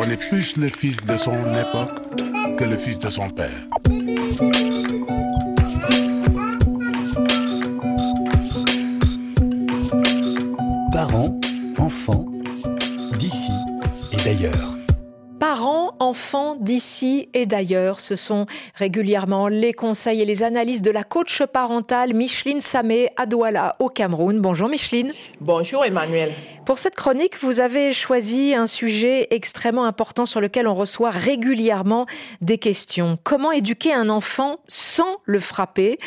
on est plus le fils de son époque que le fils de son père. Parents, enfants, d'ici et d'ailleurs. Enfants d'ici et d'ailleurs, ce sont régulièrement les conseils et les analyses de la coach parentale Micheline Samé à Douala au Cameroun. Bonjour Micheline. Bonjour Emmanuel. Pour cette chronique, vous avez choisi un sujet extrêmement important sur lequel on reçoit régulièrement des questions. Comment éduquer un enfant sans le frapper?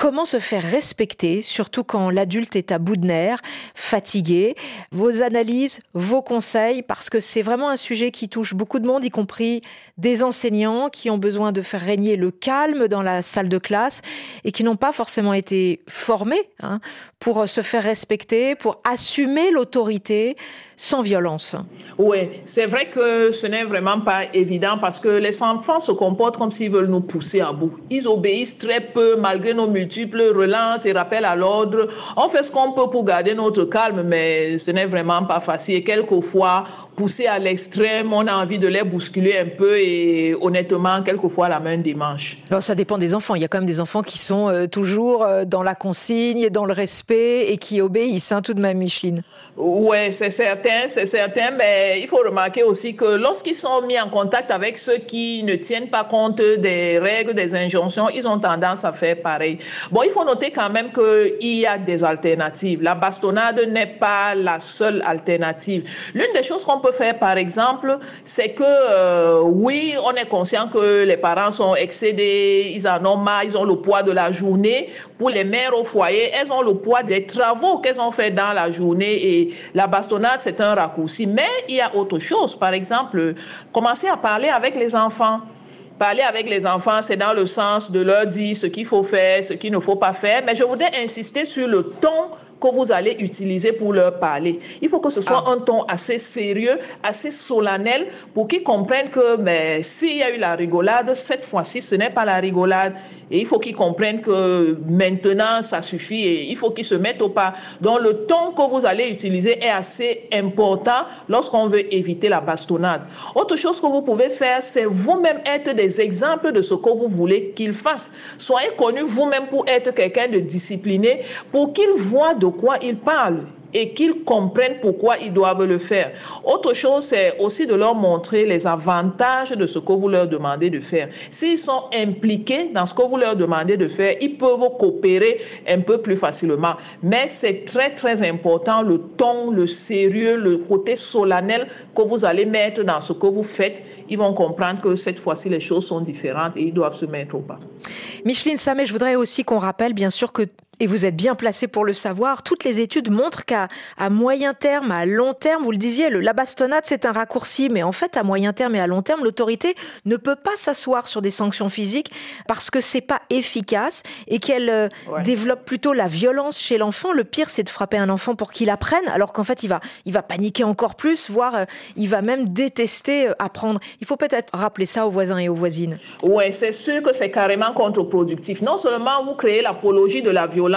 Comment se faire respecter, surtout quand l'adulte est à bout de nerfs, fatigué? Vos analyses, vos conseils, parce que c'est vraiment un sujet qui touche beaucoup de monde, y compris des enseignants qui ont besoin de faire régner le calme dans la salle de classe et qui n'ont pas forcément été formés hein, pour se faire respecter, pour assumer l'autorité sans violence. Oui, c'est vrai que ce n'est vraiment pas évident parce que les enfants se comportent comme s'ils veulent nous pousser à bout. Ils obéissent très peu malgré nos multiples relances et rappels à l'ordre. On fait ce qu'on peut pour garder notre calme, mais ce n'est vraiment pas facile. Et quelquefois, poussé à l'extrême, on a envie de les bousculer un peu et honnêtement, quelquefois, la main démange. Alors, ça dépend des enfants. Il y a quand même des enfants qui sont euh, toujours euh, dans la consigne, dans le respect et qui obéissent, hein, tout de même, Micheline. Oui, c'est certain, c'est certain, mais il faut remarquer aussi que lorsqu'ils sont mis en contact avec ceux qui ne tiennent pas compte des règles, des injonctions, ils ont tendance à faire pareil. Bon, il faut noter quand même qu'il y a des alternatives. La bastonnade n'est pas la seule alternative. L'une des choses qu'on peut faire, par exemple, c'est que euh, oui, on est conscient que les parents sont excédés, ils en ont marre, ils ont le poids de la journée. Pour les mères au foyer, elles ont le poids des travaux qu'elles ont fait dans la journée et la bastonnade, c'est un raccourci. Mais il y a autre chose. Par exemple, commencer à parler avec les enfants. Parler avec les enfants, c'est dans le sens de leur dire ce qu'il faut faire, ce qu'il ne faut pas faire. Mais je voudrais insister sur le ton que vous allez utiliser pour leur parler. Il faut que ce soit ah. un ton assez sérieux, assez solennel pour qu'ils comprennent que mais s'il y a eu la rigolade, cette fois-ci, ce n'est pas la rigolade. Et il faut qu'ils comprennent que maintenant, ça suffit et il faut qu'ils se mettent au pas. Donc, le ton que vous allez utiliser est assez important lorsqu'on veut éviter la bastonnade. Autre chose que vous pouvez faire, c'est vous-même être des exemples de ce que vous voulez qu'ils fassent. Soyez connus vous-même pour être quelqu'un de discipliné, pour qu'ils voient de quoi ils parlent et qu'ils comprennent pourquoi ils doivent le faire. Autre chose, c'est aussi de leur montrer les avantages de ce que vous leur demandez de faire. S'ils sont impliqués dans ce que vous leur demandez de faire, ils peuvent coopérer un peu plus facilement. Mais c'est très, très important le ton, le sérieux, le côté solennel que vous allez mettre dans ce que vous faites. Ils vont comprendre que cette fois-ci, les choses sont différentes et ils doivent se mettre au pas. Micheline Samet, je voudrais aussi qu'on rappelle, bien sûr, que et vous êtes bien placé pour le savoir, toutes les études montrent qu'à à moyen terme, à long terme, vous le disiez, le, la bastonnade c'est un raccourci, mais en fait à moyen terme et à long terme, l'autorité ne peut pas s'asseoir sur des sanctions physiques parce que c'est pas efficace et qu'elle euh, développe plutôt la violence chez l'enfant. Le pire c'est de frapper un enfant pour qu'il apprenne, alors qu'en fait il va il va paniquer encore plus, voire euh, il va même détester euh, apprendre. Il faut peut-être rappeler ça aux voisins et aux voisines. Ouais, c'est sûr que c'est carrément contre-productif. Non seulement vous créez l'apologie de la violence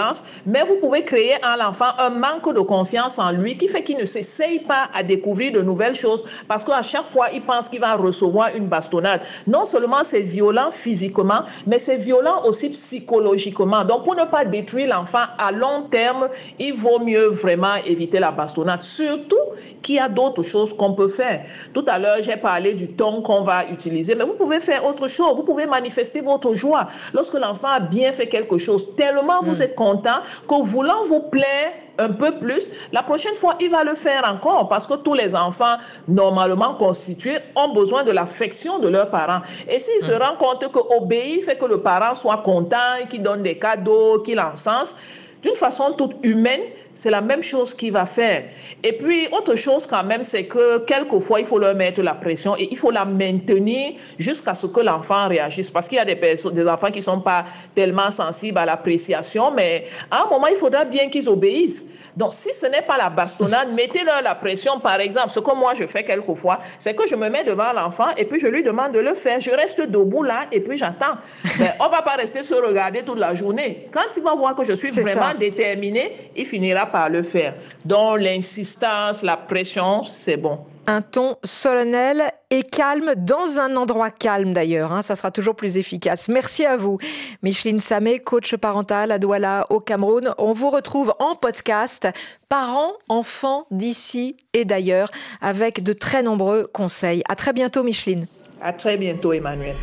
mais vous pouvez créer en l'enfant un manque de confiance en lui qui fait qu'il ne s'essaye pas à découvrir de nouvelles choses parce qu'à chaque fois, il pense qu'il va recevoir une bastonnade. Non seulement c'est violent physiquement, mais c'est violent aussi psychologiquement. Donc, pour ne pas détruire l'enfant à long terme, il vaut mieux vraiment éviter la bastonnade. Surtout qu'il y a d'autres choses qu'on peut faire. Tout à l'heure, j'ai parlé du ton qu'on va utiliser, mais vous pouvez faire autre chose. Vous pouvez manifester votre joie. Lorsque l'enfant a bien fait quelque chose, tellement vous mm. êtes content que voulant vous plaire, un peu plus, la prochaine fois, il va le faire encore parce que tous les enfants normalement constitués ont besoin de l'affection de leurs parents. Et s'il se mm. rend compte que obéir fait que le parent soit content, qu'il donne des cadeaux, qu'il encense, d'une façon toute humaine, c'est la même chose qu'il va faire. Et puis, autre chose quand même, c'est que quelquefois, il faut leur mettre la pression et il faut la maintenir jusqu'à ce que l'enfant réagisse. Parce qu'il y a des, enfants qui ne sont pas tellement sensibles à l'appréciation, mais à un moment, il faudra bien qu'ils obéissent. Donc, si ce n'est pas la bastonnade, mettez-leur la pression. Par exemple, ce que moi je fais quelquefois, c'est que je me mets devant l'enfant et puis je lui demande de le faire. Je reste debout là et puis j'attends. Mais on va pas rester se regarder toute la journée. Quand il va voir que je suis vraiment déterminée, il finira par le faire. Donc, l'insistance, la pression, c'est bon. Un ton solennel et calme, dans un endroit calme d'ailleurs. Hein, ça sera toujours plus efficace. Merci à vous, Micheline Samé, coach parental à Douala au Cameroun. On vous retrouve en podcast, parents, enfants d'ici et d'ailleurs, avec de très nombreux conseils. À très bientôt, Micheline. À très bientôt, Emmanuel.